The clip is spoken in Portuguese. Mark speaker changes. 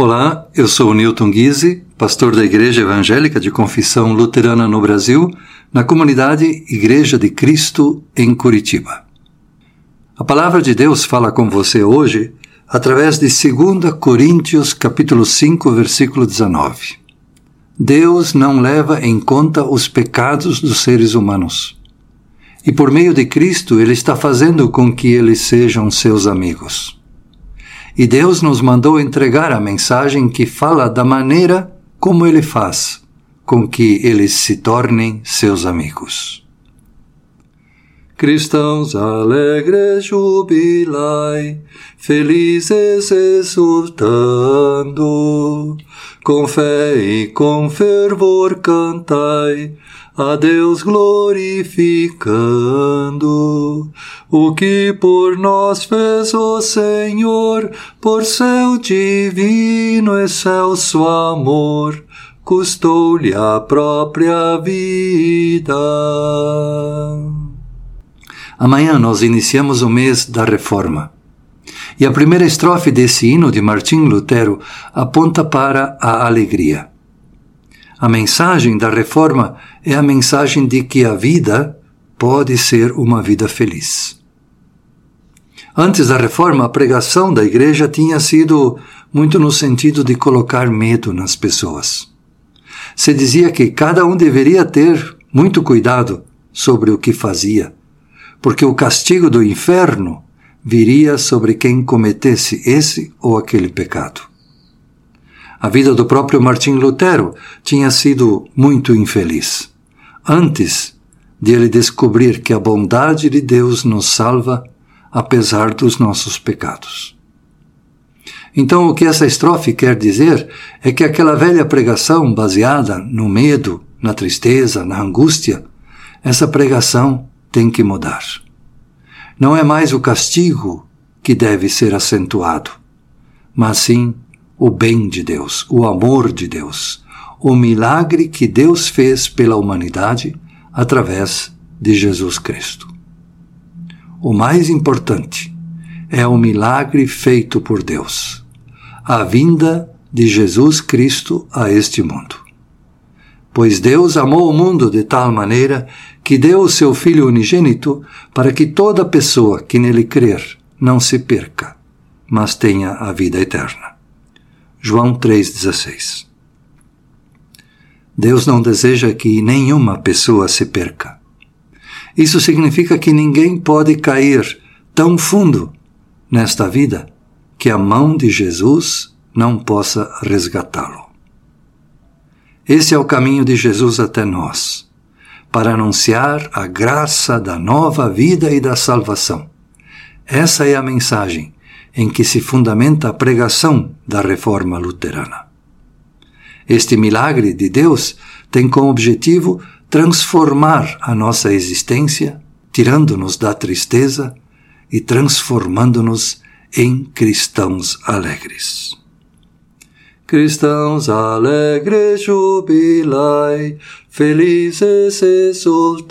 Speaker 1: Olá, eu sou Newton Guise, pastor da Igreja Evangélica de Confissão Luterana no Brasil, na comunidade Igreja de Cristo em Curitiba. A palavra de Deus fala com você hoje através de 2 Coríntios capítulo 5, versículo 19. Deus não leva em conta os pecados dos seres humanos. E por meio de Cristo, Ele está fazendo com que eles sejam seus amigos. E Deus nos mandou entregar a mensagem que fala da maneira como Ele faz com que eles se tornem seus amigos. Cristãos alegres jubilai, felizes exultando, com fé e com fervor cantai, a Deus glorificando. O que por nós fez o Senhor, por seu divino excelso amor, custou-lhe a própria vida. Amanhã nós iniciamos o mês da Reforma. E a primeira estrofe desse hino de Martim Lutero aponta para a alegria. A mensagem da reforma é a mensagem de que a vida pode ser uma vida feliz. Antes da reforma, a pregação da igreja tinha sido muito no sentido de colocar medo nas pessoas. Se dizia que cada um deveria ter muito cuidado sobre o que fazia, porque o castigo do inferno viria sobre quem cometesse esse ou aquele pecado. A vida do próprio Martim Lutero tinha sido muito infeliz. Antes de ele descobrir que a bondade de Deus nos salva apesar dos nossos pecados. Então, o que essa estrofe quer dizer é que aquela velha pregação baseada no medo, na tristeza, na angústia, essa pregação tem que mudar. Não é mais o castigo que deve ser acentuado, mas sim o bem de Deus, o amor de Deus, o milagre que Deus fez pela humanidade através de Jesus Cristo. O mais importante é o milagre feito por Deus, a vinda de Jesus Cristo a este mundo. Pois Deus amou o mundo de tal maneira que deu o seu Filho unigênito para que toda pessoa que nele crer não se perca, mas tenha a vida eterna. João 3,16 Deus não deseja que nenhuma pessoa se perca. Isso significa que ninguém pode cair tão fundo nesta vida que a mão de Jesus não possa resgatá-lo. Esse é o caminho de Jesus até nós, para anunciar a graça da nova vida e da salvação. Essa é a mensagem em que se fundamenta a pregação da reforma luterana. Este milagre de Deus tem como objetivo transformar a nossa existência, tirando-nos da tristeza e transformando-nos em cristãos alegres. Cristãos alegres jubilai, felizes exultando